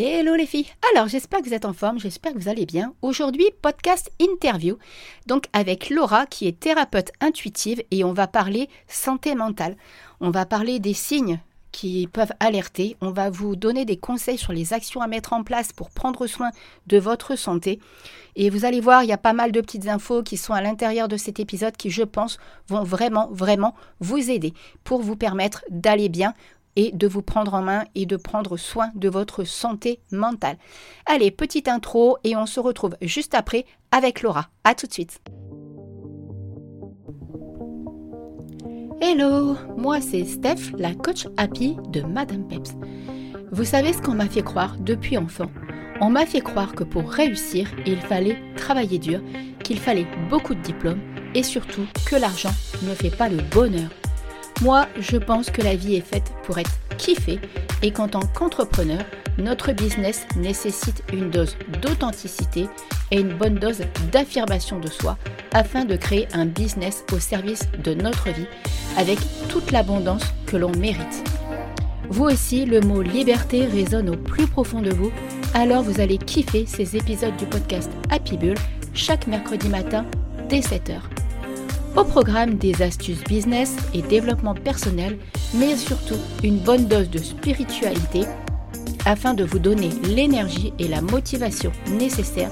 Hello les filles Alors j'espère que vous êtes en forme, j'espère que vous allez bien. Aujourd'hui, podcast interview, donc avec Laura qui est thérapeute intuitive et on va parler santé mentale. On va parler des signes qui peuvent alerter. On va vous donner des conseils sur les actions à mettre en place pour prendre soin de votre santé. Et vous allez voir, il y a pas mal de petites infos qui sont à l'intérieur de cet épisode qui, je pense, vont vraiment, vraiment vous aider pour vous permettre d'aller bien et de vous prendre en main et de prendre soin de votre santé mentale. Allez, petite intro et on se retrouve juste après avec Laura. À tout de suite. Hello, moi c'est Steph, la coach happy de Madame Peps. Vous savez ce qu'on m'a fait croire depuis enfant? On m'a fait croire que pour réussir, il fallait travailler dur, qu'il fallait beaucoup de diplômes et surtout que l'argent ne fait pas le bonheur. Moi, je pense que la vie est faite pour être kiffée et qu'en tant qu'entrepreneur, notre business nécessite une dose d'authenticité et une bonne dose d'affirmation de soi afin de créer un business au service de notre vie avec toute l'abondance que l'on mérite. Vous aussi, le mot liberté résonne au plus profond de vous, alors vous allez kiffer ces épisodes du podcast Happy Bull chaque mercredi matin dès 7h. Au programme des astuces business et développement personnel, mais surtout une bonne dose de spiritualité afin de vous donner l'énergie et la motivation nécessaires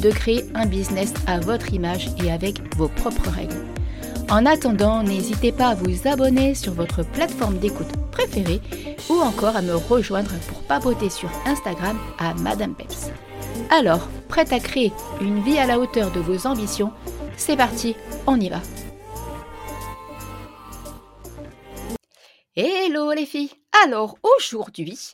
de créer un business à votre image et avec vos propres règles. En attendant, n'hésitez pas à vous abonner sur votre plateforme d'écoute préférée ou encore à me rejoindre pour papoter sur Instagram à Madame Peps. Alors, prête à créer une vie à la hauteur de vos ambitions C'est parti, on y va Hello les filles Alors aujourd'hui,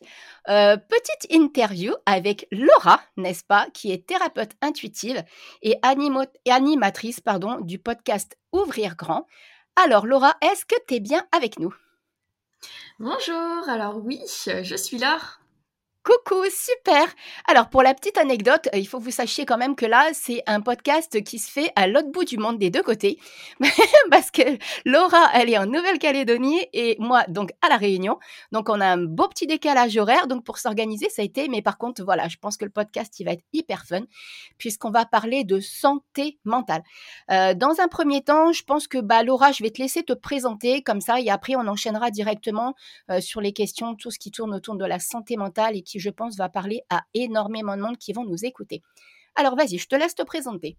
euh, petite interview avec Laura, n'est-ce pas, qui est thérapeute intuitive et, animatrice pardon, du podcast Ouvrir Grand. Alors Laura, est-ce que tu es bien avec nous? Bonjour, alors oui, je suis là. Coucou, super Alors pour la petite anecdote, euh, il faut que vous sachiez quand même que là, c'est un podcast qui se fait à l'autre bout du monde des deux côtés. Parce que Laura, elle est en Nouvelle-Calédonie et moi, donc à La Réunion. Donc on a un beau petit décalage horaire. Donc pour s'organiser, ça a été... Mais par contre, voilà, je pense que le podcast, il va être hyper fun puisqu'on va parler de santé mentale. Euh, dans un premier temps, je pense que bah, Laura, je vais te laisser te présenter comme ça et après, on enchaînera directement euh, sur les questions, tout ce qui tourne autour de la santé mentale et qui je pense, va parler à énormément de monde qui vont nous écouter. Alors vas-y, je te laisse te présenter.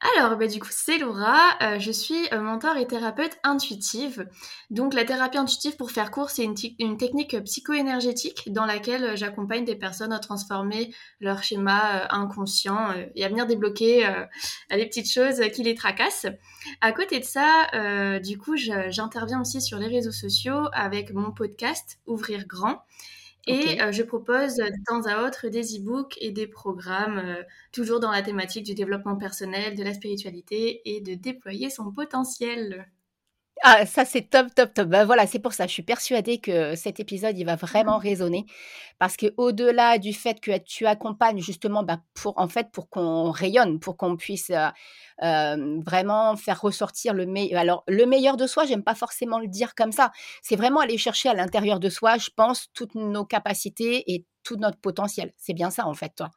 Alors, bah, du coup, c'est Laura. Euh, je suis euh, mentor et thérapeute intuitive. Donc, la thérapie intuitive, pour faire court, c'est une, technique psycho-énergétique dans laquelle euh, j'accompagne des personnes à transformer leur schéma inconscient et à venir débloquer les petites choses qui les tracassent. À côté de ça, du coup, j'interviens aussi sur les réseaux sociaux avec mon podcast Ouvrir Grand. Et euh, je propose de temps à autre des e-books et des programmes, euh, toujours dans la thématique du développement personnel, de la spiritualité et de déployer son potentiel. Ah, ça c'est top, top, top. Ben voilà, c'est pour ça. Je suis persuadée que cet épisode, il va vraiment résonner parce que au-delà du fait que tu accompagnes justement, bah, pour en fait, pour qu'on rayonne, pour qu'on puisse euh, euh, vraiment faire ressortir le meilleur. Alors, le meilleur de soi, j'aime pas forcément le dire comme ça. C'est vraiment aller chercher à l'intérieur de soi, je pense, toutes nos capacités et tout notre potentiel. C'est bien ça, en fait, toi.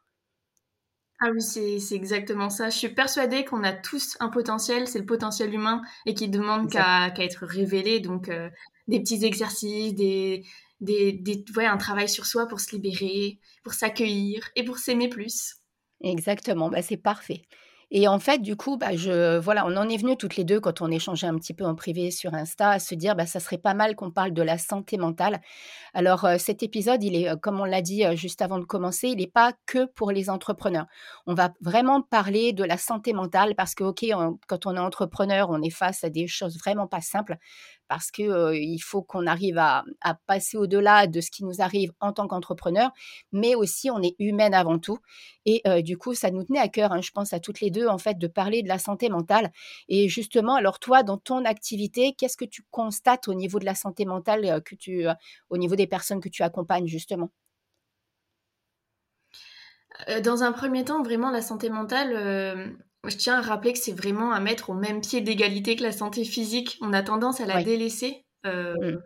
Ah oui, c'est exactement ça. Je suis persuadée qu'on a tous un potentiel, c'est le potentiel humain et qui demande qu'à être révélé. Donc, euh, des petits exercices, des, des, des ouais, un travail sur soi pour se libérer, pour s'accueillir et pour s'aimer plus. Exactement, bah, c'est parfait. Et en fait, du coup, bah, je, voilà, on en est venu toutes les deux quand on échangeait un petit peu en privé sur Insta à se dire, bah, ça serait pas mal qu'on parle de la santé mentale. Alors, euh, cet épisode, il est, euh, comme on l'a dit euh, juste avant de commencer, il n'est pas que pour les entrepreneurs. On va vraiment parler de la santé mentale parce que, ok, quand on est entrepreneur, on est face à des choses vraiment pas simples parce que il faut qu'on arrive à, passer au-delà de ce qui nous arrive en tant qu'entrepreneur, mais aussi on est humaine avant tout. Et du coup, ça nous tenait à cœur, hein, je pense à toutes les deux, en fait, de parler de la santé mentale. Et justement, alors toi, dans ton activité, qu'est-ce que tu constates au niveau de la santé mentale, au niveau des personnes que tu accompagnes, justement? Dans un premier temps, vraiment, la santé mentale, je tiens à rappeler que c'est vraiment à mettre au même pied d'égalité que la santé physique. On a tendance à la délaisser. Euh, mm.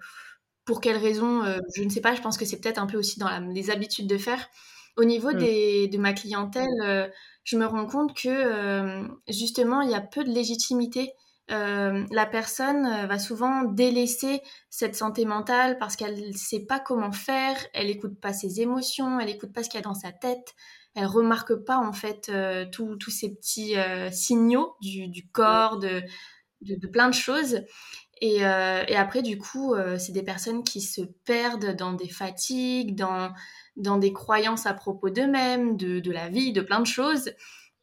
pour quelles raisons, je ne sais pas, je pense que c'est peut-être un peu aussi dans les habitudes de faire. Au niveau mmh. des, de ma clientèle, je me rends compte que justement, il y a peu de légitimité. la personne va souvent délaisser cette santé mentale parce qu'elle ne sait pas comment faire, elle n'écoute pas ses émotions, elle n'écoute pas ce qu'il y a dans sa tête, elle remarque pas en fait tous ces petits signaux du, du corps, de, de, de, plein de choses. Et, et après, du coup, c'est des personnes qui se perdent dans des fatigues, dans dans des croyances à propos d'eux-mêmes, de, de, la vie, de plein de choses.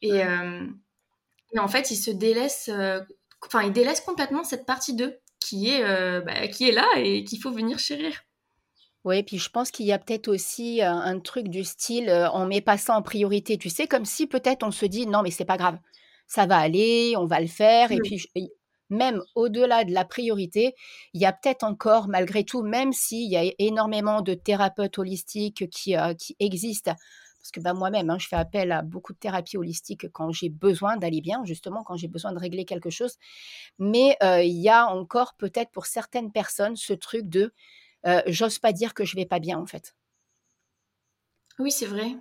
Et, euh, et en fait, ils se délaissent, euh, enfin, ils délaissent complètement cette partie d'eux qui est, euh, bah, qui est là et qu'il faut venir chérir. Oui, puis je pense qu'il y a peut-être aussi un truc du style, on met pas ça en priorité, tu sais, comme si peut-être on se dit non mais c'est pas grave, ça va aller, on va le faire, et puis même au-delà de la priorité, il y a peut-être encore, malgré tout, même s'il y a énormément de thérapeutes holistiques qui, euh, qui existent, parce que bah, moi-même, hein, je fais appel à beaucoup de thérapies holistiques quand j'ai besoin d'aller bien, justement, quand j'ai besoin de régler quelque chose. Mais euh, il y a encore peut-être pour certaines personnes ce truc de euh, j'ose pas dire que je vais pas bien, en fait. Oui, c'est vrai.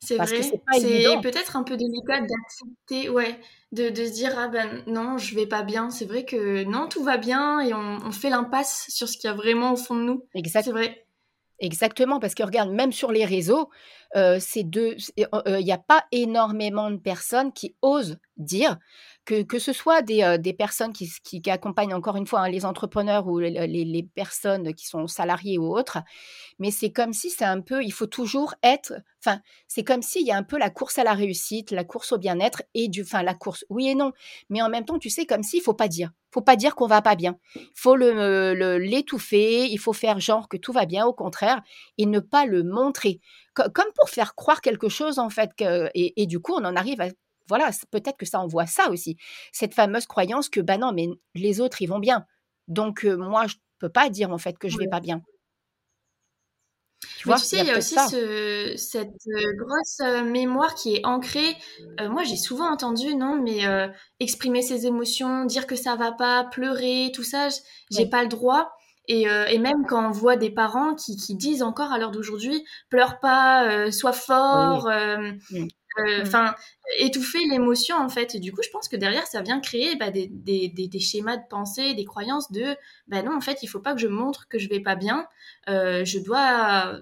C'est vrai, c'est peut-être un peu délicat d'accepter, ouais, de, de, se dire ah ben non, je vais pas bien. C'est vrai que non, tout va bien et on, on fait l'impasse sur ce qu'il y a vraiment au fond de nous. Exact. C'est vrai. Exactement, parce que regarde, même sur les réseaux, euh, il n'y a pas énormément de personnes qui osent dire que, que ce soit des, euh, des personnes qui, qui, accompagnent encore une fois hein, les entrepreneurs ou les, les, personnes qui sont salariées ou autres, mais c'est comme si c'est un peu, il faut toujours être, enfin, c'est comme s'il y a un peu la course à la réussite, la course au bien-être et du, enfin, la course, oui et non, mais en même temps, tu sais, comme s'il faut pas dire, faut pas dire qu'on va pas bien, il faut le, l'étouffer, il faut faire genre que tout va bien, au contraire, et ne pas le montrer, comme pour faire croire quelque chose en fait, et, et du coup, on en arrive à voilà, peut-être que ça envoie ça aussi. Cette fameuse croyance que, bah non, mais les autres, ils vont bien. Donc, moi, je ne peux pas dire en fait que je ne vais pas bien. Tu, vois, tu sais, il y a, aussi cette grosse mémoire qui est ancrée. moi, j'ai souvent entendu, non, mais exprimer ses émotions, dire que ça va pas, pleurer, tout ça, j'ai pas le droit. Et, et, même quand on voit des parents qui, qui disent encore à l'heure d'aujourd'hui, pleure pas, sois fort, mmh. Mmh. enfin étouffer l'émotion en fait et du coup je pense que derrière ça vient créer bah, des, des, des, schémas de pensée des croyances de bah non en fait il faut pas que je montre que je vais pas bien euh, je dois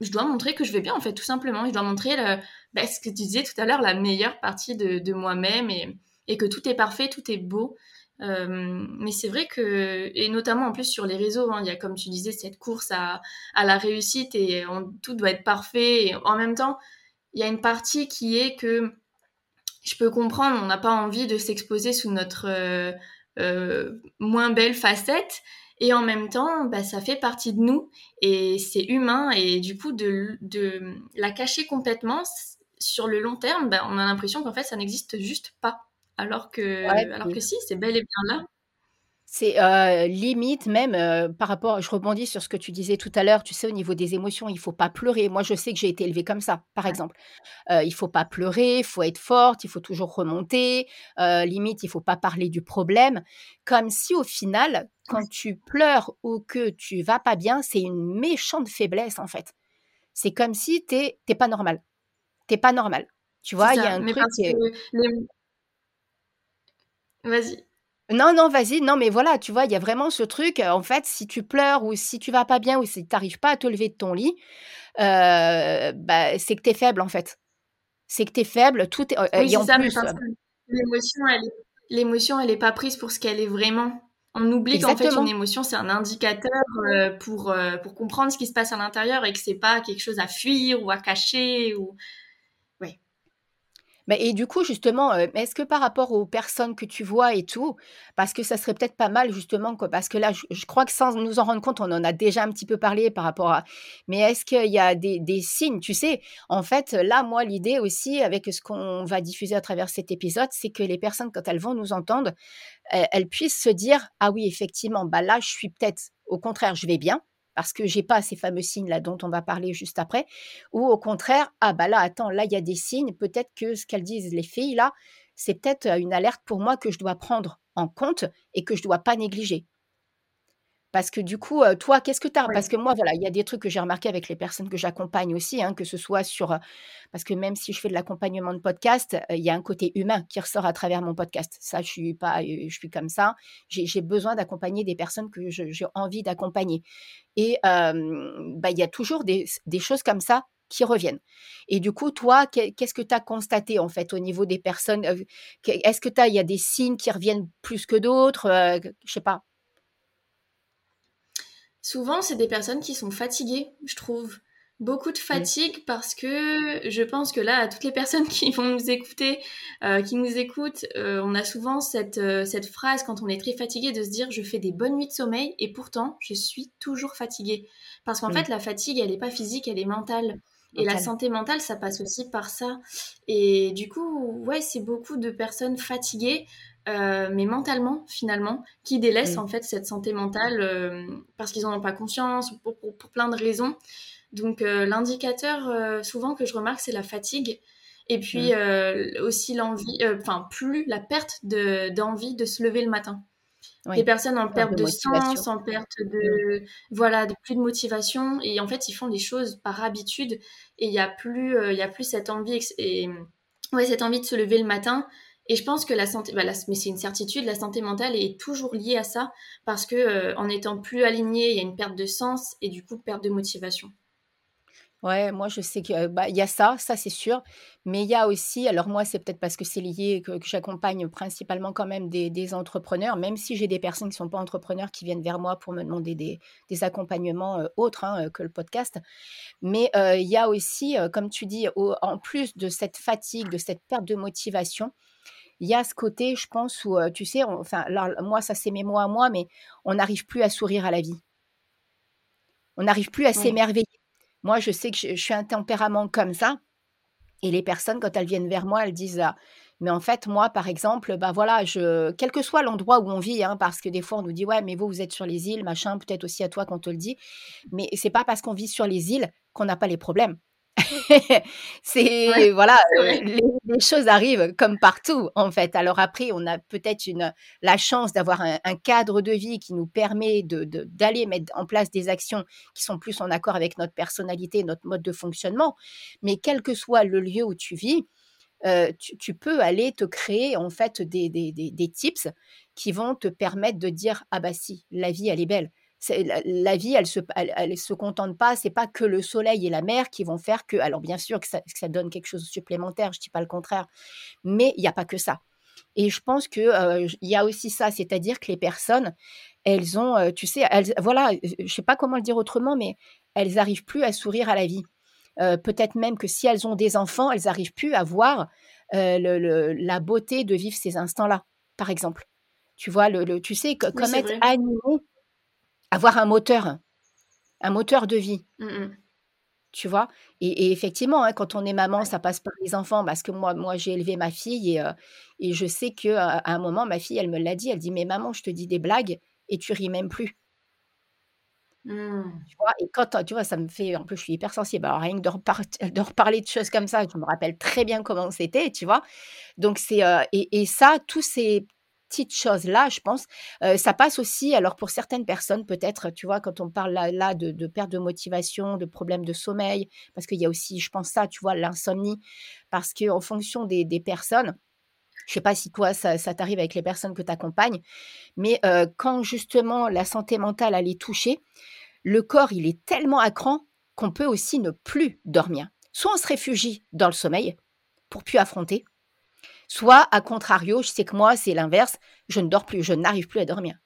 je dois montrer que je vais bien en fait tout simplement je dois montrer le, bah, ce que tu disais tout à l'heure la meilleure partie de, de moi-même et, et, que tout est parfait tout est beau euh, mais c'est vrai que, et notamment en plus sur les réseaux, hein, il y a comme tu disais cette course à, à la réussite et tout doit être parfait. Et en même temps, il y a une partie qui est que je peux comprendre, on n'a pas envie de s'exposer sous notre euh, euh, moins belle facette. Et en même temps, bah, ça fait partie de nous et c'est humain. Et du coup, de, de, la cacher complètement, sur le long terme, bah, on a l'impression qu'en fait, ça n'existe juste pas. Alors que, alors que si, c'est bel et bien là. C'est euh, limite même euh, par rapport, je rebondis sur ce que tu disais tout à l'heure, tu sais, au niveau des émotions, il faut pas pleurer. Moi, je sais que j'ai été élevée comme ça, par exemple. Euh, il faut pas pleurer, il faut être forte, il faut toujours remonter. Euh, limite, il faut pas parler du problème. Comme si au final, quand tu pleures ou que tu vas pas bien, c'est une méchante faiblesse en fait. C'est comme si tu n'es pas normal. T'es pas normal. Tu vois, il y a un truc. Vas-y. Non, non, vas-y. Non, mais voilà, tu vois, il y a vraiment ce truc. En fait, si tu pleures ou si tu vas pas bien ou si tu n'arrives pas à te lever de ton lit, euh, bah, c'est que tu es faible, en fait. C'est que tu es faible. Tout est, oui, c'est ça, plus, euh l'émotion, elle, l'émotion, elle est pas prise pour ce qu'elle est vraiment. On oublie qu'en fait, une émotion, c'est un indicateur euh, pour, pour comprendre ce qui se passe à l'intérieur et que c'est pas quelque chose à fuir ou à cacher. Ou... et du coup, justement, euh, est-ce que par rapport aux personnes que tu vois et tout, parce que ça serait peut-être pas mal, justement, parce que là, je, crois que sans nous en rendre compte, on en a déjà un petit peu parlé par rapport à. Mais est-ce qu'il y a des, signes Tu sais, en fait, là, moi, l'idée aussi, avec ce qu'on va diffuser à travers cet épisode, c'est que les personnes, quand elles vont nous entendre, elles puissent se dire Ah oui, effectivement, bah là, je suis peut-être, au contraire, je vais bien parce que j'ai pas ces fameux signes là dont on va parler juste après, ou au contraire, ah bah là, attends, là il y a des signes, peut-être que ce qu'elles disent les filles là, c'est peut-être une alerte pour moi que je dois prendre en compte et que je dois pas négliger. Parce que du coup, toi, qu'est-ce que tu as? Parce que moi, voilà, il y a des trucs que j'ai remarqué avec les personnes que j'accompagne aussi, hein, que ce soit sur, parce que même si je fais de l'accompagnement de podcast, il y a un côté humain qui ressort à travers mon podcast. Ça, je suis pas je suis comme ça. J'ai besoin d'accompagner des personnes que j'ai envie d'accompagner et bah, il y a toujours des des choses comme ça qui reviennent. Et du coup, toi, qu'est-ce que tu as constaté en fait au niveau des personnes? Est-ce que tu il y a des signes qui reviennent plus que d'autres? Je sais pas. Souvent, c'est des personnes qui sont fatiguées, je trouve. Beaucoup de mmh. fatigue parce que je pense que là, à toutes les personnes qui vont nous écouter, euh, qui nous écoutent, euh, on a souvent cette, euh, cette phrase quand on est très fatigué de se dire je fais des bonnes nuits de sommeil et pourtant je suis toujours fatiguée. Parce qu'en mmh. fait, la fatigue, elle n'est pas physique, elle est mentale. Et la santé mentale, ça passe aussi par ça. Et du coup, ouais, c'est beaucoup de personnes fatiguées euh, mais mentalement finalement, qui délaissent en fait cette santé mentale euh, parce qu'ils n'en ont pas conscience, pour, pour, plein de raisons. Donc euh, l'indicateur souvent que je remarque, c'est la fatigue. Et puis aussi l'envie, enfin plus la perte d'envie de, se lever le matin. Les personnes en perte de, sens, en perte de voilà, de plus de motivation et en fait ils font les choses par habitude et il y a plus il y a plus cette envie et ouais cette envie de se lever le matin et je pense que la santé, bah, mais c'est une certitude, la santé mentale est toujours liée à ça parce que euh, en étant plus aligné, il y a une perte de sens et du coup perte de motivation. Ouais, moi je sais que bah, y a ça, ça c'est sûr, mais il y a aussi, alors moi c'est peut-être parce que c'est lié que, j'accompagne principalement quand même des, entrepreneurs, même si j'ai des personnes qui sont pas entrepreneurs qui viennent vers moi pour me demander des, accompagnements euh, autres hein, euh, que le podcast, mais il y a aussi, comme tu dis, en plus de cette fatigue, de cette perte de motivation, il y a ce côté, je pense, où, tu sais, enfin, moi, ça c'est mes mots à moi, mais on n'arrive plus à sourire à la vie. On n'arrive plus à s'émerveiller. Moi, je sais que je, suis un tempérament comme ça. Et les personnes, quand elles viennent vers moi, elles disent «Ah, Mais en fait, moi, par exemple, bah voilà, je, quel que soit l'endroit où on vit, hein, parce que des fois, on nous dit Ouais, mais vous, vous êtes sur les îles, machin, peut-être aussi à toi qu'on te le dit. Mais c'est pas parce qu'on vit sur les îles qu'on n'a pas les problèmes. c'est voilà, les, choses arrivent comme partout en fait. Alors après, on a peut-être une la chance d'avoir un, cadre de vie qui nous permet de d'aller mettre en place des actions qui sont plus en accord avec notre personnalité, notre mode de fonctionnement. Mais quel que soit le lieu où tu vis, tu, peux aller te créer en fait des, des, des, tips qui vont te permettre de dire ah bah si la vie elle est belle la, vie, elle se, elle, se contente pas. C'est pas que le soleil et la mer qui vont faire que. Alors bien sûr que ça, donne quelque chose de supplémentaire. Je dis pas le contraire, mais il n'y a pas que ça. Et je pense que euh, il y a aussi ça, c'est-à-dire que les personnes, elles ont, euh, tu sais, elles, voilà, je sais pas comment le dire autrement, mais elles arrivent plus à sourire à la vie. Euh, peut-être même que si elles ont des enfants, elles arrivent plus à voir la beauté de vivre ces instants-là, par exemple. Tu vois, le, tu sais, comme être animé, avoir un moteur, un moteur de vie. Mmh, mmh. Tu vois? Et, effectivement, hein, quand on est maman, ça passe par les enfants parce que moi, moi j'ai élevé ma fille et, euh, et je sais qu'à à un moment, ma fille, elle me l'a dit, elle dit, mais maman, je te dis des blagues et tu ris même plus. Mmh. Tu vois, et quand tu vois, ça me fait, en plus, je suis hypersensible. Alors, rien que de, de reparler de choses comme ça, je me rappelle très bien comment c'était, tu vois? Donc, c'est, euh, et, et, ça, tous ces, petites choses-là, je pense. ça passe aussi, alors pour certaines personnes, peut-être, tu vois, quand on parle là, de, perte de motivation, de problèmes de sommeil, parce qu'il y a aussi, je pense ça, tu vois, l'insomnie, parce qu'en fonction des, personnes, je sais pas si toi, ça, t'arrive avec les personnes que tu accompagnes, mais quand justement la santé mentale, elle est touchée, le corps, il est tellement à cran qu'on peut aussi ne plus dormir. Soit on se réfugie dans le sommeil pour plus affronter, Soit, à contrario, je sais que moi, c'est l'inverse, je ne dors plus, je n'arrive plus à dormir.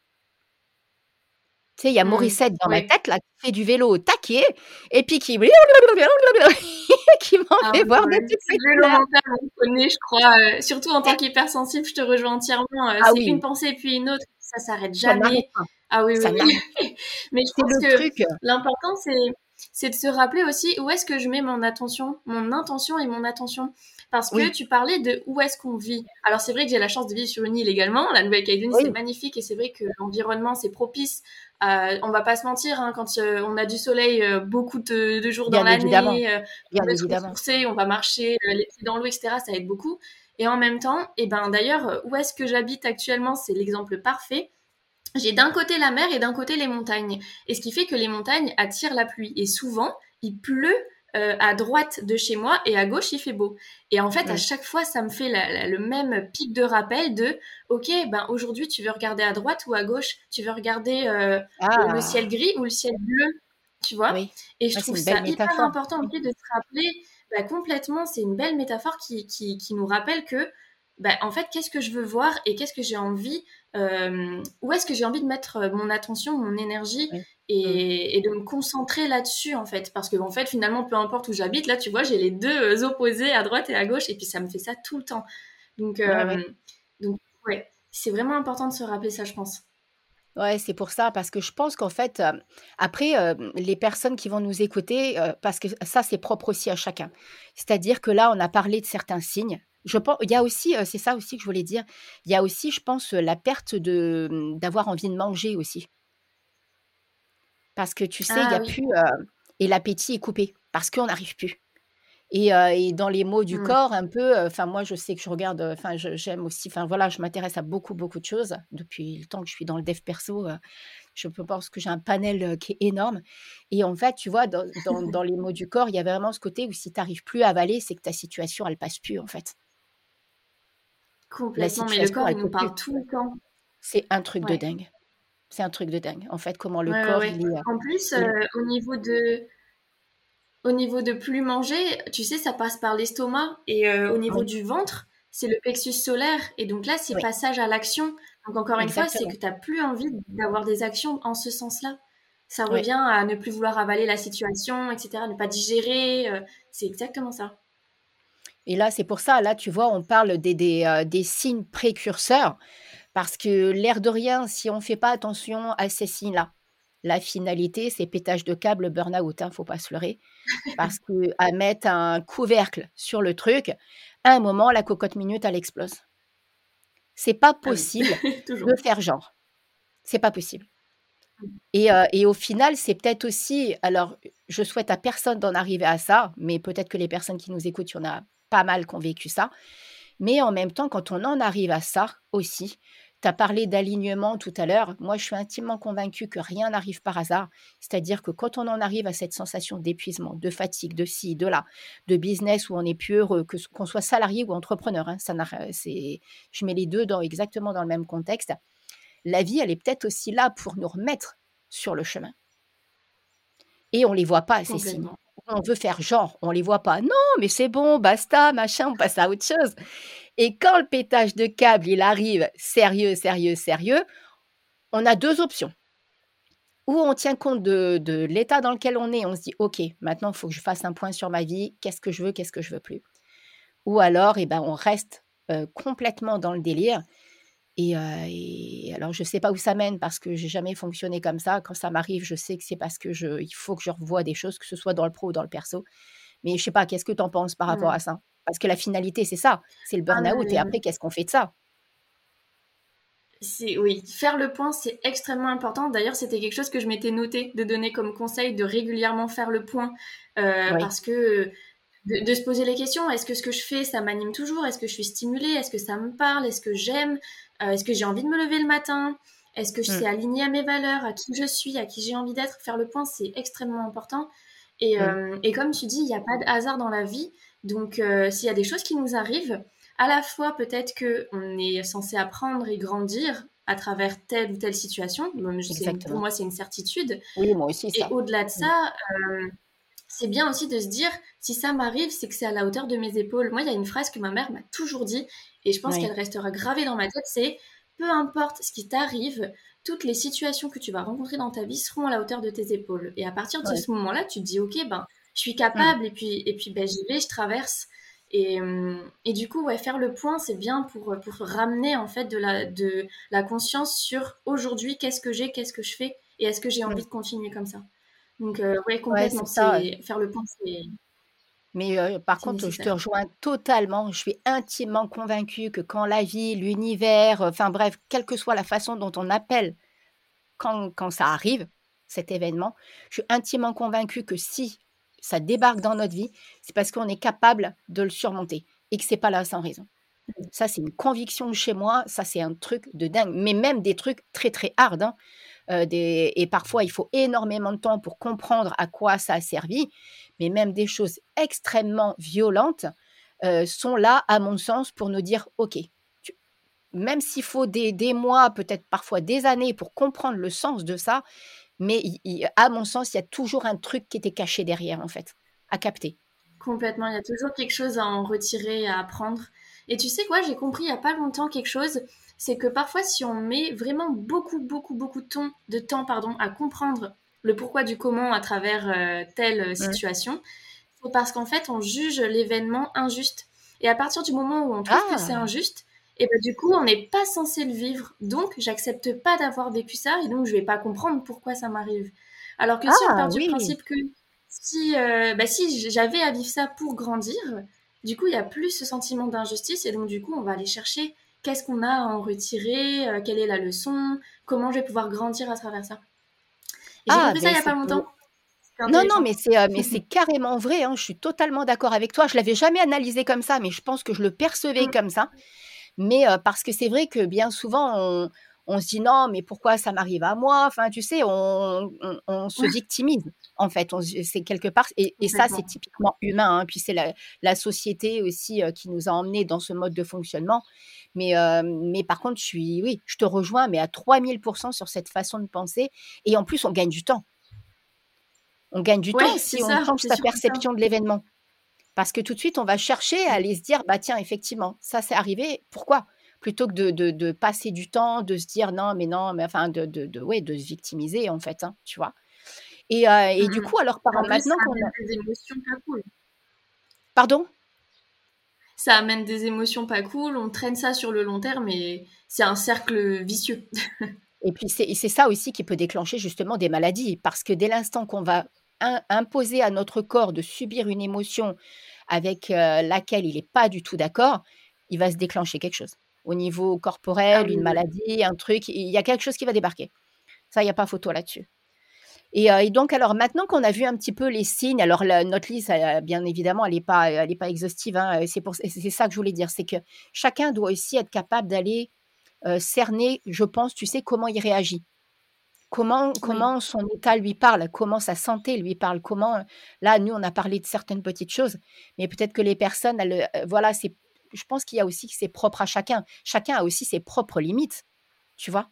Tu sais, il y a mmh, Morissette dans ma tête, là, qui fait du vélo au taquet, et puis qui, qui m'en ah fait voir des petites vélo on connaît, je crois, euh, surtout en tant qu'hypersensible, je te rejoins entièrement. Euh, ah c'est une pensée puis une autre, ça s'arrête jamais. ah oui, oui. Mais je pense que l'important, c'est c'est de se rappeler aussi où est-ce que je mets mon attention, mon intention et mon attention. Parce que tu parlais de où est-ce qu'on vit. Alors c'est vrai que j'ai la chance de vivre sur une île également. La Nouvelle-Calédonie, c'est magnifique et c'est vrai que l'environnement, c'est propice. Euh, on va pas se mentir, hein, quand euh, on a du soleil euh, beaucoup de, jours dans l'année, euh, on va se on va marcher les pieds dans l'eau, etc. Ça aide beaucoup. Et en même temps, et eh ben d'ailleurs, où est-ce que j'habite actuellement C'est l'exemple parfait. j'ai d'un côté la mer et d'un côté les montagnes. Et ce qui fait que les montagnes attirent la pluie. Et souvent, il pleut euh, à droite de chez moi et à gauche il fait beau. Et en fait, à chaque fois, ça me fait le même pic de rappel de OK, ben aujourd'hui tu veux regarder à droite ou à gauche, tu veux regarder euh, ah. le ciel gris ou le ciel bleu, tu vois? Et je trouve ça hyper important de se rappeler bah, complètement, c'est une belle métaphore qui, qui, qui nous rappelle que bah, en fait, qu'est-ce que je veux voir et qu'est-ce que j'ai envie, euh, où est-ce que j'ai envie de mettre mon attention, mon énergie et, de me concentrer là-dessus, en fait. Parce que, en fait, finalement, peu importe où j'habite, là, tu vois, j'ai les deux euh, opposés à droite et à gauche et puis ça me fait ça tout le temps. Donc, ouais, donc ouais, c'est vraiment important de se rappeler ça, je pense. Ouais, c'est pour ça, parce que je pense qu'en fait, après, les personnes qui vont nous écouter, parce que ça, c'est propre aussi à chacun. C'est-à-dire que là, on a parlé de certains signes, je pense, il y a aussi, c'est ça aussi que je voulais dire, il y a aussi, je pense, la perte de d'avoir envie de manger aussi. Parce que tu sais, il y a ah plus, et l'appétit est coupé parce qu'on n'arrive plus. Et, et, dans les mots du mmh. corps, un peu, enfin moi je sais que je regarde, enfin j'aime aussi, enfin voilà, je m'intéresse à beaucoup beaucoup de choses depuis le temps que je suis dans le dev perso. je pense que j'ai un panel qui est énorme. Et en fait, tu vois, dans, dans, dans les mots du corps, il y a vraiment ce côté où si tu n'arrives plus à avaler, c'est que ta situation, elle passe plus en fait. Complètement, mais le corps, il nous parle tout le temps. C'est un truc de dingue. C'est un truc de dingue. En fait, comment le corps, il est... En plus, euh, au niveau de... Au niveau de plus manger, tu sais, ça passe par l'estomac et euh, au niveau du ventre, c'est le plexus solaire. Et donc là, c'est passage à l'action. Donc encore une fois, c'est que tu n'as plus envie d'avoir des actions en ce sens-là. Ça revient à ne plus vouloir avaler la situation, etc., ne pas digérer. Euh, c'est exactement ça. Et là, c'est pour ça, là, tu vois, on parle des, des, euh, des signes précurseurs, parce que l'air de rien, si on ne fait pas attention à ces signes-là, la finalité, c'est pétage de câble, burn-out, ne hein, faut pas se leurrer. Parce que à mettre un couvercle sur le truc, à un moment, la cocotte minute, elle explose. C'est pas ah possible de faire genre. C'est pas possible. Et, euh, et, au final, c'est peut-être aussi, alors je souhaite à personne d'en arriver à ça, mais peut-être que les personnes qui nous écoutent, il y en a pas mal qui ont vécu ça. Mais en même temps, quand on en arrive à ça aussi, tu as parlé d'alignement tout à l'heure. Moi, je suis intimement convaincue que rien n'arrive par hasard. C'est-à-dire que quand on en arrive à cette sensation d'épuisement, de fatigue, de ci, de là, de business où on est plus heureux, que qu'on soit salarié ou entrepreneur, hein, ça c'est, je mets les deux dans exactement dans le même contexte. La vie, elle est peut-être aussi là pour nous remettre sur le chemin. Et on les voit pas ces signes on veut faire genre, on les voit pas. Non, mais c'est bon, basta, machin, on passe à autre chose. Et quand le pétage de câble, il arrive sérieux, sérieux, sérieux, on a deux options. Ou on tient compte de, l'état dans lequel on est, on se dit, OK, maintenant, il faut que je fasse un point sur ma vie, qu'est-ce que je veux, qu'est-ce que je veux plus. Ou alors, eh ben, on reste euh, complètement dans le délire et, alors, je ne sais pas où ça mène parce que j'ai jamais fonctionné comme ça. Quand ça m'arrive, je sais que c'est parce que je, il faut que je revoie des choses, que ce soit dans le pro ou dans le perso. Mais je sais pas, qu'est-ce que tu en penses par rapport à ça? Parce que la finalité, c'est ça, c'est le ah burn-out. et après, qu'est-ce qu'on fait de ça? Oui, faire le point, c'est extrêmement important. D'ailleurs, c'était quelque chose que je m'étais noté de donner comme conseil de régulièrement faire le point parce que de, se poser les questions. Est-ce que ce que je fais, ça m'anime toujours? Est-ce que je suis stimulée? Est-ce que ça me parle? Est-ce que j'aime? Euh, Est-ce que j'ai envie de me lever le matin? Est-ce que je suis mm. alignée à mes valeurs, à qui je suis, à qui j'ai envie d'être? Faire le point, c'est extrêmement important. Et, euh, et, comme tu dis, il n'y a pas de hasard dans la vie. Donc, euh, s'il y a des choses qui nous arrivent, à la fois peut-être qu'on est censé apprendre et grandir à travers telle ou telle situation. pour moi, c'est une certitude. Oui, moi aussi. Et au-delà de ça, c'est bien aussi de se dire, si ça m'arrive, c'est que c'est à la hauteur de mes épaules. Moi, il y a une phrase que ma mère m'a toujours dit, et je pense qu'elle restera gravée dans ma tête, c'est, peu importe ce qui t'arrive, toutes les situations que tu vas rencontrer dans ta vie seront à la hauteur de tes épaules. Et à partir de ce moment-là, tu te dis, ok, ben, je suis capable, et puis, et puis ben, j'y vais, je traverse. Et, hum, et, du coup, ouais, faire le point, c'est bien pour, pour ramener en fait de la, de la conscience sur aujourd'hui, qu'est-ce que j'ai, qu'est-ce que je fais, et est-ce que j'ai envie de continuer comme ça. Donc, euh, ouais, complètement. ça. Faire le point, c'est. Mais euh, par contre, je te rejoins totalement. Je suis intimement convaincue que quand la vie, l'univers, euh, enfin bref, quelle que soit la façon dont on appelle quand, quand ça arrive, cet événement, je suis intimement convaincue que si ça débarque dans notre vie, c'est parce qu'on est capable de le surmonter et que c'est pas là sans raison. Ça, c'est une conviction chez moi. Ça, c'est un truc de dingue. Mais même des trucs très, très hard. Hein. Euh, et parfois, il faut énormément de temps pour comprendre à quoi ça a servi. Mais même des choses extrêmement violentes euh, sont là, à mon sens, pour nous dire, OK, même s'il faut des, mois, peut-être parfois des années pour comprendre le sens de ça, mais à mon sens, il y a toujours un truc qui était caché derrière, en fait, à capter. Complètement, il y a toujours quelque chose à en retirer, à apprendre. Et tu sais quoi, j'ai compris il n'y a pas longtemps quelque chose, c'est que parfois si on met vraiment beaucoup, beaucoup, beaucoup de temps, de temps pardon, à comprendre le pourquoi du comment à travers euh, telle situation, c'est parce qu'en fait on juge l'événement injuste. Et à partir du moment où on trouve que c'est ah! injuste, et ben du coup on n'est pas censé le vivre. Donc j'accepte pas d'avoir vécu ça et donc je vais pas comprendre pourquoi ça m'arrive. Alors que si on ah, part du principe que si, euh, bah, si j'avais à vivre ça pour grandir, du coup, il y a plus ce sentiment d'injustice et donc du coup, on va aller chercher qu'est-ce qu'on a à en retirer, euh, quelle est la leçon, comment je vais pouvoir grandir à travers ça. J'ai ah, ça il n'y a pas longtemps. Non, non, mais c'est euh, mais c'est carrément vrai. Hein, je suis totalement d'accord avec toi. Je l'avais jamais analysé comme ça, mais je pense que je le percevais mm. comme ça. Mais euh, parce que c'est vrai que bien souvent, on, on se dit non, mais pourquoi ça m'arrive à moi? Enfin, tu sais, on, se victimise, en fait. C'est quelque part, et, ça, c'est typiquement humain. Hein, puis c'est la, société aussi euh, qui nous a emmenés dans ce mode de fonctionnement. Mais, euh, mais par contre, je suis, oui, je te rejoins, mais à 3000% sur cette façon de penser. Et en plus, on gagne du temps. On gagne du temps si on change sa perception de l'événement. Parce que tout de suite, on va chercher à aller se dire, bah tiens, effectivement, ça c'est arrivé. Pourquoi? Plutôt que de, passer du temps, de se dire non, mais non, mais enfin, de, de, de, ouais, de se victimiser, en fait, hein, tu vois? Et, euh, et du mmh. coup, alors, par maintenant qu'on a. des émotions pas cool. Pardon? Ça amène des émotions pas cool, on traîne ça sur le long terme et c'est un cercle vicieux. et puis, c'est ça aussi qui peut déclencher justement des maladies, parce que dès l'instant qu'on va imposer à notre corps de subir une émotion avec euh, laquelle il n'est pas du tout d'accord, il va se déclencher quelque chose au niveau corporel, ah une maladie, un truc, il y a quelque chose qui va débarquer. Ça, il n'y a pas photo là-dessus. Euh, et, donc, alors maintenant qu'on a vu un petit peu les signes, alors notre liste, bien évidemment, elle n'est pas, elle pas exhaustive. Hein, c'est, c'est ça que je voulais dire, c'est que chacun doit aussi être capable d'aller euh, cerner, je pense, tu sais, comment il réagit. Comment, comment son état lui parle, comment sa santé lui parle, comment, là, nous, on a parlé de certaines petites choses, mais peut-être que les personnes, elles, euh, voilà, c'est je pense qu'il y a aussi que c'est propre à chacun. Chacun a aussi ses propres limites, tu vois,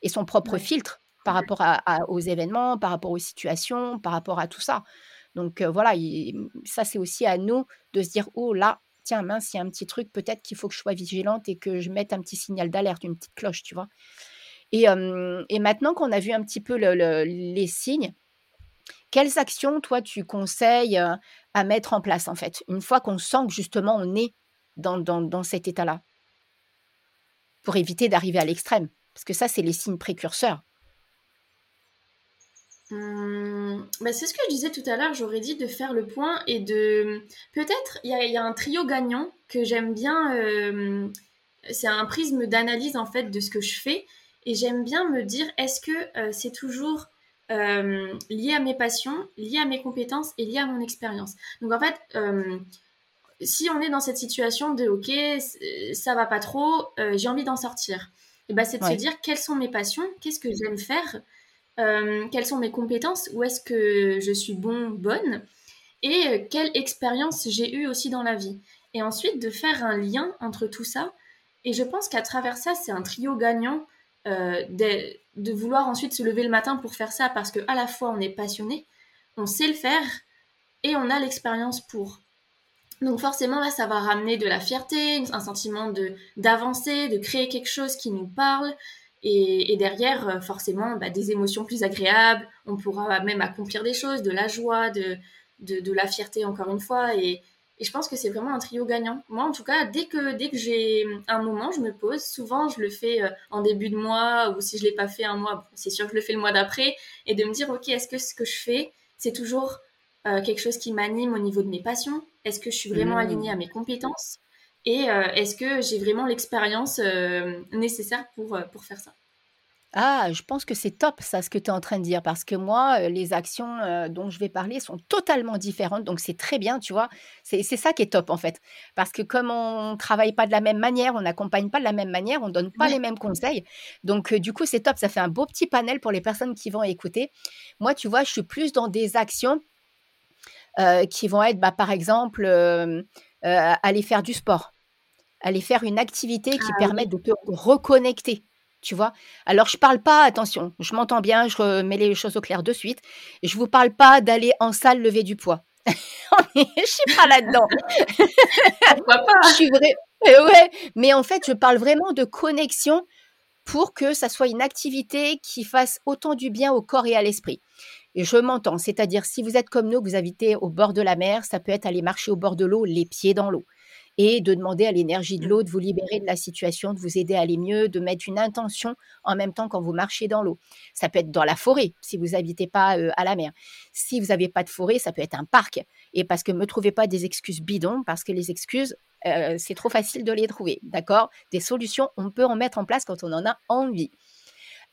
et son propre filtre par rapport à, aux événements, par rapport aux situations, par rapport à tout ça. Donc euh, voilà, ça c'est aussi à nous de se dire, oh là, tiens, mince, il y a un petit truc, peut-être qu'il faut que je sois vigilante et que je mette un petit signal d'alerte, une petite cloche, tu vois? Et, maintenant qu'on a vu un petit peu les signes, quelles actions, toi, tu conseilles à mettre en place, en fait, une fois qu'on sent que justement on est dans, cet état-là? Pour éviter d'arriver à l'extrême Parce que ça, c'est les signes précurseurs. Hum, c'est ce que je disais tout à l'heure, j'aurais dit de faire le point et de... Peut-être, il y, a un trio gagnant que j'aime bien, c'est un prisme d'analyse en fait de ce que je fais, et j'aime bien me dire, est-ce que euh, c'est toujours euh, lié à mes passions, lié à mes compétences et lié à mon expérience? Donc en fait, si on est dans cette situation de ok, ça va pas trop, euh, j'ai envie d'en sortir, et ben c'est de se dire quelles sont mes passions, qu'est-ce que j'aime faire, euh, quelles sont mes compétences, où est-ce que je suis bon, bonne, et euh, quelle expérience j'ai eue aussi dans la vie? Et ensuite de faire un lien entre tout ça. Et je pense qu'à travers ça, c'est un trio gagnant de, de, vouloir ensuite se lever le matin pour faire ça parce que à la fois on est passionné, on sait le faire et on a l'expérience pour. Donc forcément, là, ça va ramener de la fierté, un sentiment de d'avancer, de créer quelque chose qui nous parle. Et, derrière, euh, forcément, bah, des émotions plus agréables. On pourra même accomplir des choses, de la joie, de, de, la fierté, encore une fois. Et, je pense que c'est vraiment un trio gagnant. Moi, en tout cas, dès que, dès que j'ai un moment, je me pose. Souvent, je le fais euh, en début de mois, ou si je ne l'ai pas fait un mois, c'est sûr que je le fais le mois d'après. Et de me dire, OK, est-ce que ce que je fais, c'est toujours euh, quelque chose qui m'anime au niveau de mes passions? Est-ce que je suis vraiment alignée à mes compétences? Et euh, est-ce que j'ai vraiment l'expérience euh, nécessaire pour, pour faire ça? Ah, je pense que c'est top ça, ce que tu es en train de dire, parce que moi, euh, les actions euh, dont je vais parler sont totalement différentes, donc c'est très bien, tu vois. C'est c'est ça qui est top en fait, parce que comme on travaille pas de la même manière, on n'accompagne pas de la même manière, on donne pas les mêmes conseils, donc euh, du coup c'est top, ça fait un beau petit panel pour les personnes qui vont écouter. Moi, tu vois, je suis plus dans des actions qui vont être, bah, par exemple, aller faire du sport, aller faire une activité qui Ah permet de te reconnecter tu vois? Alors je parle pas attention, je m'entends bien, je remets les choses au clair de suite. Je vous parle pas d'aller en salle lever du poids. Je suis pas là-dedans. Pourquoi pas? Je suis vrai ouais, mais en fait, je parle vraiment de connexion pour que ça soit une activité qui fasse autant du bien au corps et à l'esprit. Et je m'entends, c'est-à-dire si vous êtes comme nous, que vous habitez au bord de la mer, ça peut être aller marcher au bord de l'eau, les pieds dans l'eau et de demander à l'énergie de Mmh. l'eau de vous libérer de la situation, de vous aider à aller mieux, de mettre une intention en même temps quand vous marchez dans l'eau. Ça peut être dans la forêt, si vous n'habitez pas euh, à la mer. Si vous n'avez pas de forêt, ça peut être un parc. Et parce que me trouvez pas des excuses bidons, parce que les excuses, euh, c'est trop facile de les trouver, d'accord? Des solutions, on peut en mettre en place quand on en a envie.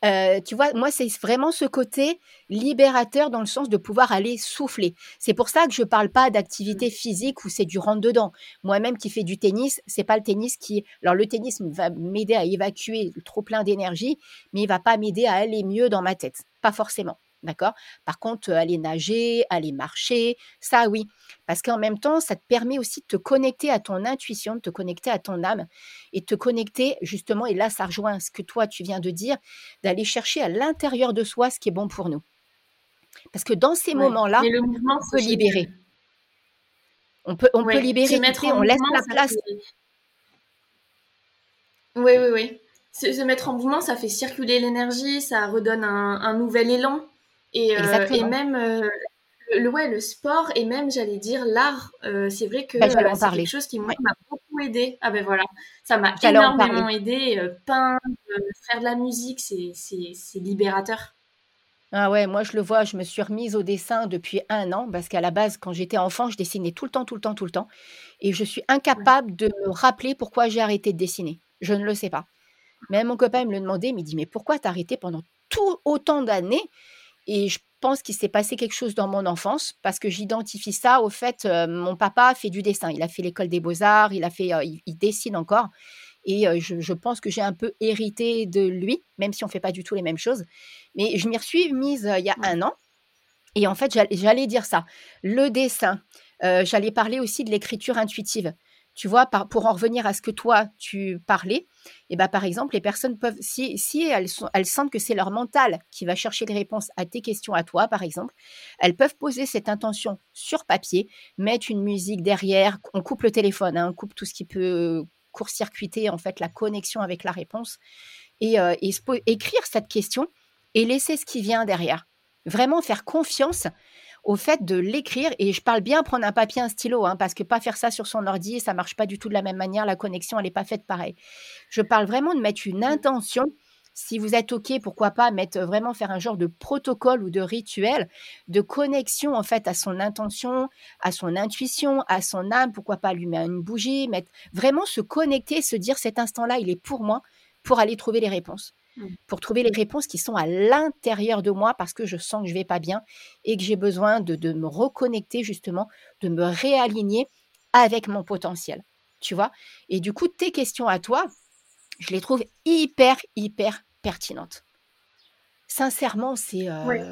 Euh, tu vois, moi, c'est vraiment ce côté libérateur dans le sens de pouvoir aller souffler. C'est pour ça que je parle pas d'activité physique où c'est du rentre-dedans. Moi-même qui fais du tennis, c'est pas le tennis qui. Alors, le tennis va m'aider à évacuer le trop plein d'énergie, mais il va pas m'aider à aller mieux dans ma tête. Pas forcément. D'accord? Par contre, aller nager, aller marcher, ça oui. Parce qu'en même temps, ça te permet aussi de te connecter à ton intuition, de te connecter à ton âme et de te connecter justement, et là, ça rejoint ce que toi, tu viens de dire, d'aller chercher à l'intérieur de soi ce qui est bon pour nous. Parce que dans ces Ouais. moments-là, le mouvement, on peut libérer. On peut, on peut libérer, mettre on laisse la place. fait Oui, oui, oui. Se, se mettre en mouvement, ça fait circuler l'énergie, ça redonne un, un nouvel élan. Et, euh, et même euh, le, ouais, le sport et même, j'allais dire, l'art, euh, c'est vrai que en c'est quelque chose qui, Ouais, m'a beaucoup aidé. Ah ben voilà, ça m'a énormément aidé. Peindre, faire de la musique, c'est, libérateur. Ah ouais, moi je le vois, je me suis remise au dessin depuis un an parce qu'à la base, quand j'étais enfant, je dessinais tout le temps, tout le temps, tout le temps. Et je suis incapable de me rappeler pourquoi j'ai arrêté de dessiner. Je ne le sais pas. Même mon copain me le demandait, il me dit, mais pourquoi t'as arrêté pendant tout autant d'années? Et je pense qu'il s'est passé quelque chose dans mon enfance parce que j'identifie ça au fait, euh, mon papa fait du dessin. Il a fait l'école des beaux-arts, il a fait, euh, il, il dessine encore. Et euh, je, je pense que j'ai un peu hérité de lui, même si on fait pas du tout les mêmes choses. Mais je m'y suis mise il y a un an. Et en fait, j'allais dire ça. Le dessin, j'allais parler aussi de l'écriture intuitive. Tu vois, pour en revenir à ce que toi, tu parlais, et ben, par exemple, les personnes peuvent, si, elles, sentent que c'est leur mental qui va chercher les réponses à tes questions à toi, par exemple, elles peuvent poser cette intention sur papier, mettre une musique derrière, on coupe le téléphone, hein, on coupe tout ce qui peut court-circuiter en fait la connexion avec la réponse, et, euh, écrire cette question et laisser ce qui vient derrière. Vraiment faire confiance au fait de l'écrire. Et je parle bien prendre un papier, un stylo, hein, parce que pas faire ça sur son ordi, ça marche pas du tout de la même manière. La connexion, elle n'est pas faite pareil. Je parle vraiment de mettre une intention. Si vous êtes OK, pourquoi pas mettre vraiment faire un genre de protocole ou de rituel de connexion en fait à son intention, à son intuition, à son âme, pourquoi pas allumer une bougie, mettre vraiment se connecter, se dire cet instant-là, il est pour moi pour aller trouver les réponses. Pour trouver les réponses qui sont à l'intérieur de moi parce que je sens que je vais pas bien et que j'ai besoin de, de me reconnecter justement, de me réaligner avec mon potentiel. Tu vois? Et du coup, tes questions à toi, je les trouve hyper, hyper pertinentes. Sincèrement, c'est... euh, Ouais.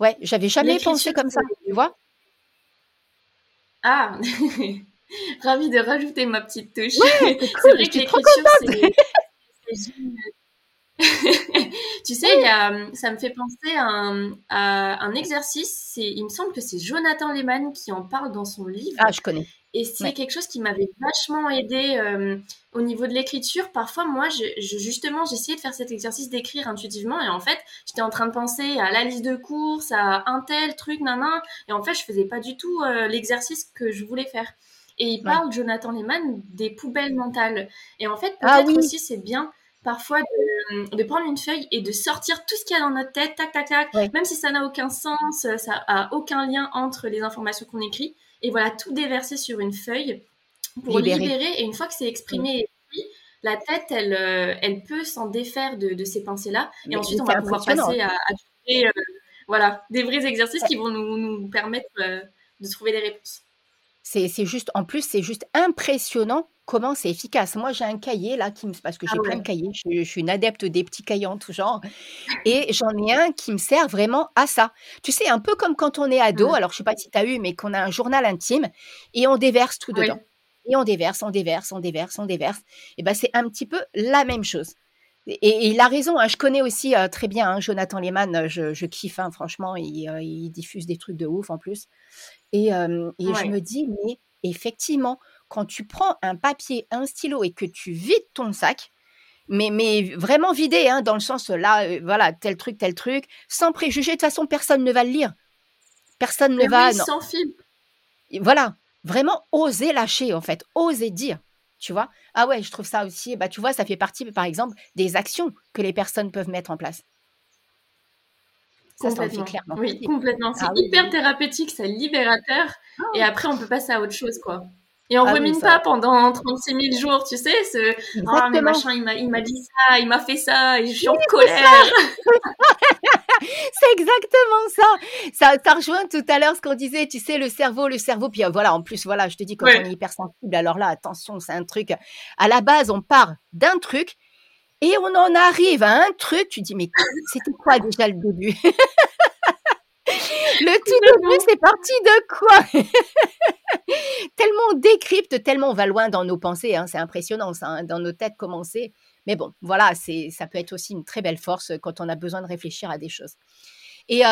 Ouais, j'avais jamais pensé comme ça, tu vois? Ah, ravie de rajouter ma petite touche. Ouais, c'est cool, vrai que l'écriture, c'est c'est génial. tu sais, il y a, ça me fait penser à un, à un exercice. C'est, il me semble que c'est Jonathan Lehman qui en parle dans son livre. Ah, je connais. Et c'est Ouais. quelque chose qui m'avait vachement aidé euh, au niveau de l'écriture. Parfois, moi, je, je- justement, j'essayais de faire cet exercice d'écrire intuitivement. Et en fait, j'étais en train de penser à la liste de courses, à un tel truc, nanan. Et en fait, je faisais pas du tout euh, l'exercice que je voulais faire. Et il Ouais. parle, Jonathan Lehman, des poubelles mentales. Et en fait, Ah peut-être oui. aussi, c'est bien parfois de, de prendre une feuille et de sortir tout ce qu'il y a dans notre tête, tac, tac, tac, Ouais. même si ça n'a aucun sens, euh, ça a aucun lien entre les informations qu'on écrit, et voilà, tout déverser sur une feuille pour Libérer. libérer, et une fois que c'est exprimé la tête, elle, elle peut s'en défaire de, ces pensées-là. Et ensuite, on va pouvoir passer à, à voilà, des vrais exercices qui vont nous, nous permettre de trouver des réponses. C'est juste, en plus, c'est juste impressionnant comment c'est efficace? Moi, j'ai un cahier là, qui me, parce que ah j'ai plein de cahiers, je, suis une adepte des petits cahiers en tout genre, et j'en ai un qui me sert vraiment à ça. Tu sais, un peu comme quand on est ado, alors je sais pas si tu as eu, mais qu'on a un journal intime, et on déverse tout dedans. Et on déverse, on déverse, on déverse, on déverse. Et ben c'est un petit peu la même chose. Et, il a raison, hein, je connais aussi euh, très bien hein, Jonathan Lehman, je, kiffe, hein, franchement, euh, il, diffuse des trucs de ouf en plus. Et, je me dis, mais effectivement, quand tu prends un papier, un stylo et que tu vides ton sac, mais, mais vraiment vidé, hein, dans le sens là, voilà, tel truc, tel truc, sans préjugés, de toute façon, personne ne va le lire. Personne ne va. sans fil. Voilà, vraiment oser lâcher, en fait, oser dire. Tu vois Ah ouais, je trouve ça aussi, bah, tu vois, ça fait partie, par exemple, des actions que les personnes peuvent mettre en place. Ça, complètement. clairement. Oui, complètement. C'est ah hyper thérapeutique, c'est libérateur. Et ah. après, on peut passer à autre chose, quoi. Et on ah rumine pas pendant 36 000 jours, tu sais, ce « Ah, mais machin, il m'a dit ça, il m'a fait ça, et je suis en colère !» C'est exactement ça. ça. Ça rejoint tout à l'heure ce qu'on disait, tu sais, le cerveau, le cerveau. Puis euh, voilà, en plus, voilà, je te dis, quand on est hypersensible, alors là, attention, c'est un truc. À la base, on part d'un truc et on en arrive à un truc, tu dis, mais c'était quoi déjà le début? Le tout début, c'est parti de quoi? Tellement on décrypte, tellement on va loin dans nos pensées, hein, c'est impressionnant ça, hein, dans nos têtes commencer. Mais bon, voilà, c'est, ça peut être aussi une très belle force quand on a besoin de réfléchir à des choses. Et,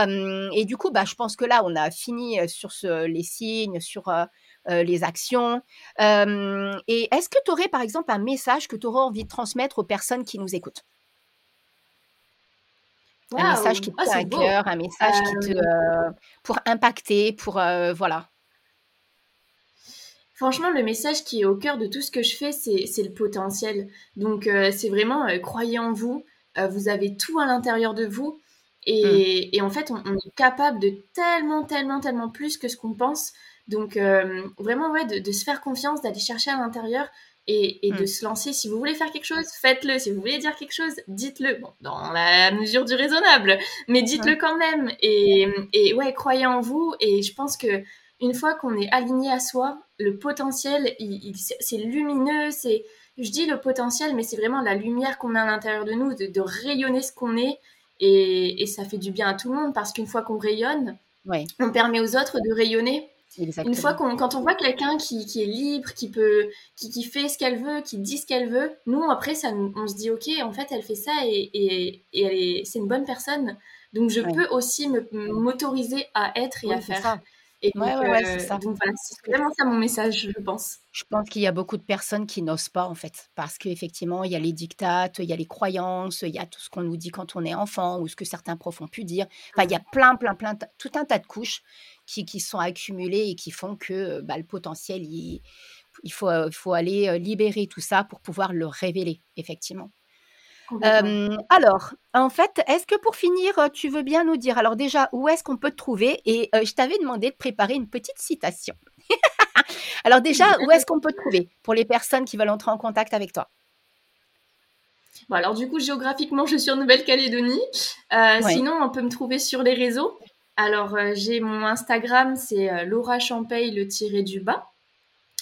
et du coup, bah, je pense que là, on a fini sur ce, les signes, sur euh, les actions. et est-ce que tu aurais, par exemple, un message que tu aurais envie de transmettre aux personnes qui nous écoutent? Un message qui te ah, tient à cœur, un message qui te, euh, pour impacter, pour voilà. Franchement, le message qui est au cœur de tout ce que je fais, c'est le potentiel. Donc, c'est vraiment croyez en vous. vous avez tout à l'intérieur de vous. Et, mmh. en fait, on, est capable de tellement, tellement, tellement plus que ce qu'on pense. Donc, euh, vraiment, ouais, de, se faire confiance, d'aller chercher à l'intérieur et, de mm. se lancer. Si vous voulez faire quelque chose, faites-le. Si vous voulez dire quelque chose, dites-le. Bon, dans la mesure du raisonnable, mais dites-le quand même. Et, et, ouais, croyez en vous. Et je pense que une fois qu'on est aligné à soi, le potentiel, il, c'est lumineux. C'est, je dis le potentiel, mais c'est vraiment la lumière qu'on a à l'intérieur de nous, de, rayonner ce qu'on est. Et, et, ça fait du bien à tout le monde parce qu'une fois qu'on rayonne, on permet aux autres de rayonner une fois qu'on, quand on voit quelqu'un qui, qui, est libre, qui peut, qui, qui fait ce qu'elle veut, qui dit ce qu'elle veut, nous après ça, on se dit ok, en fait elle fait ça et, et, et elle est, c'est une bonne personne, donc je peux aussi me, m'autoriser à être et à faire. Et donc, euh, c'est vraiment ça mon message, je pense. Je pense qu'il y a beaucoup de personnes qui n'osent pas, en fait, parce qu'effectivement, il y a les dictates, il y a les croyances, il y a tout ce qu'on nous dit quand on est enfant, ou ce que certains profs ont pu dire. Enfin, il y a plein, plein, plein, tout un tas de couches qui, qui sont accumulées et qui font que bah, le potentiel, il, il, faut, il faut aller libérer tout ça pour pouvoir le révéler, effectivement. alors, en fait, est-ce que pour finir, tu veux bien nous dire, alors déjà, où est-ce qu'on peut te trouver Et je t'avais demandé de préparer une petite citation. alors déjà, où est-ce qu'on peut te trouver pour les personnes qui veulent entrer en contact avec toi? Bon, alors du coup, géographiquement, je suis en Nouvelle-Calédonie. Euh, sinon, on peut me trouver sur les réseaux. Alors, euh, j'ai mon Instagram, c'est euh, Laura Champagne, le tiré du bas.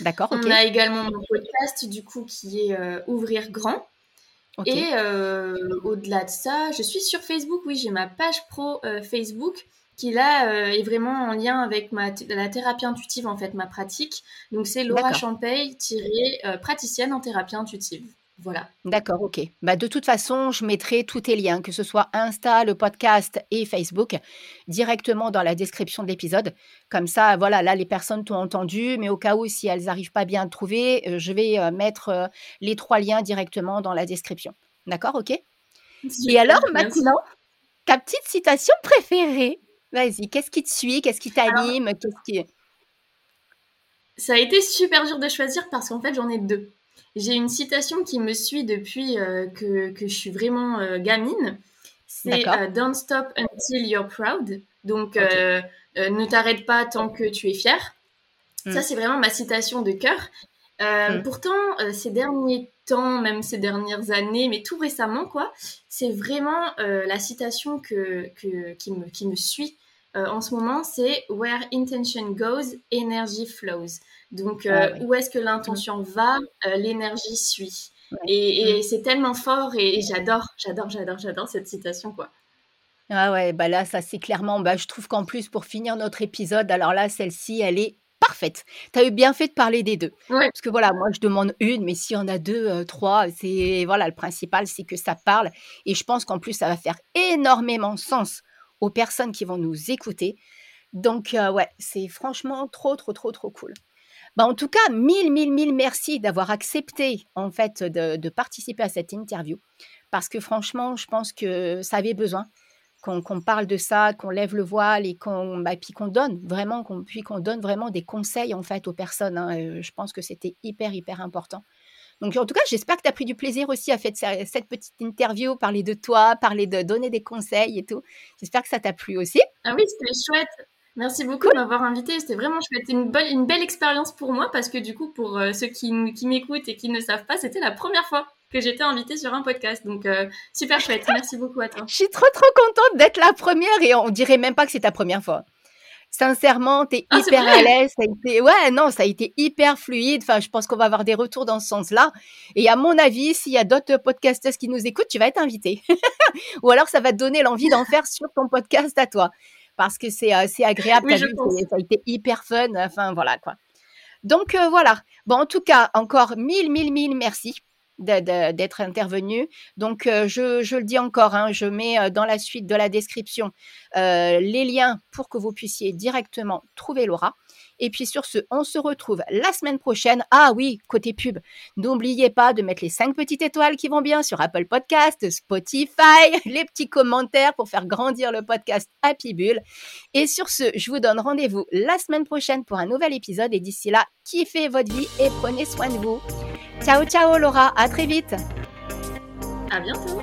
D'accord, On a également mon podcast, du coup, qui est Ouvrir grand. Et au-delà de ça, je suis sur Facebook, oui, j'ai ma page pro Facebook qui là est vraiment en lien avec ma la thérapie intuitive, en fait, ma pratique. Donc, c'est Laura Champagne, praticienne en thérapie intuitive. Voilà. D'accord, ok. Bah, de toute façon, je mettrai tous tes liens, que ce soit Insta, le podcast et Facebook, directement dans la description de l'épisode. Comme ça, voilà, là, les personnes t'ont entendu, mais au cas où, si elles n'arrivent pas bien à trouver, euh, je vais euh, mettre euh, les trois liens directement dans la description. D'accord, ok? Et alors, maintenant, ta petite citation préférée? Vas-y, qu'est-ce qui te suit? Qu'est-ce qui t'anime? Qu'est-ce qui... Ça a été super dur de choisir parce qu'en fait, j'en ai deux. J'ai une citation qui me suit depuis euh, que, que, je suis vraiment euh, gamine. C'est euh, Don't stop until you're proud. Donc, ne t'arrête pas tant que tu es fier. Ça, hmm. c'est vraiment ma citation de cœur. Hmm. Pourtant, ces derniers temps, même ces dernières années, mais tout récemment, quoi. C'est vraiment la citation que, que, qui, me, qui me suit en ce moment, c'est Where intention goes, energy flows. Donc, ah où est-ce que l'intention va, l'énergie suit. Et, mm. c'est tellement fort et, j'adore, j'adore, j'adore, j'adore cette citation, quoi. Ah ouais, bah là, ça c'est clairement, bah, je trouve qu'en plus, pour finir notre épisode, alors là, celle-ci, elle est parfaite. Tu as eu bien fait de parler des deux. Parce que voilà, moi, je demande une, mais s'il y en a deux, euh, trois, c'est, voilà, le principal, c'est que ça parle. Et je pense qu'en plus, ça va faire énormément sens aux personnes qui vont nous écouter. Donc, euh, ouais, c'est franchement trop, trop, trop, trop cool. Bah, en tout cas, mille, mille, mille merci d'avoir accepté en fait de, participer à cette interview parce que franchement, je pense que ça avait besoin qu'on parle de ça, qu'on lève le voile et qu'on bah, puis qu'on donne vraiment, qu'on puis qu'on donne vraiment des conseils en fait aux personnes. Hein. Euh, je pense que c'était hyper hyper important. Donc en tout cas, j'espère que tu as pris du plaisir aussi à faire cette petite interview, parler de toi, parler de donner des conseils et tout. J'espère que ça t'a plu aussi. Ah oui, c'était chouette. Merci beaucoup de m'avoir invité. C'était vraiment chouette. Une, belle, une belle expérience pour moi parce que du coup, pour euh, ceux qui, qui m'écoutent et qui ne savent pas, c'était la première fois que j'étais invitée sur un podcast. Donc, euh, super chouette. Merci beaucoup à toi. Je suis trop, trop contente d'être la première et on dirait même pas que c'est ta première fois. Sincèrement, tu es ah, hyper à l'aise. Ça a été, ouais, non, ça a été hyper fluide. Enfin, je pense qu'on va avoir des retours dans ce sens-là. Et à mon avis, s'il y a d'autres podcasters qui nous écoutent, tu vas être invité. Ou alors, ça va te donner l'envie d'en faire sur ton podcast à toi parce que c'est assez agréable. ça a été hyper fun. Enfin, voilà quoi. Donc voilà. Bon, en tout cas, encore mille, mille, mille merci d'être intervenu. Donc, je, le dis encore, hein, je mets dans la suite de la description les liens pour que vous puissiez directement trouver Laura. Et puis sur ce, on se retrouve la semaine prochaine. Ah oui, côté pub, n'oubliez pas de mettre les cinq petites étoiles qui vont bien sur Apple Podcast, Spotify, les petits commentaires pour faire grandir le podcast Happy Bull. Et sur ce, je vous donne rendez-vous la semaine prochaine pour un nouvel épisode. Et d'ici là, kiffez votre vie et prenez soin de vous. Ciao, ciao Laura, à très vite. À bientôt.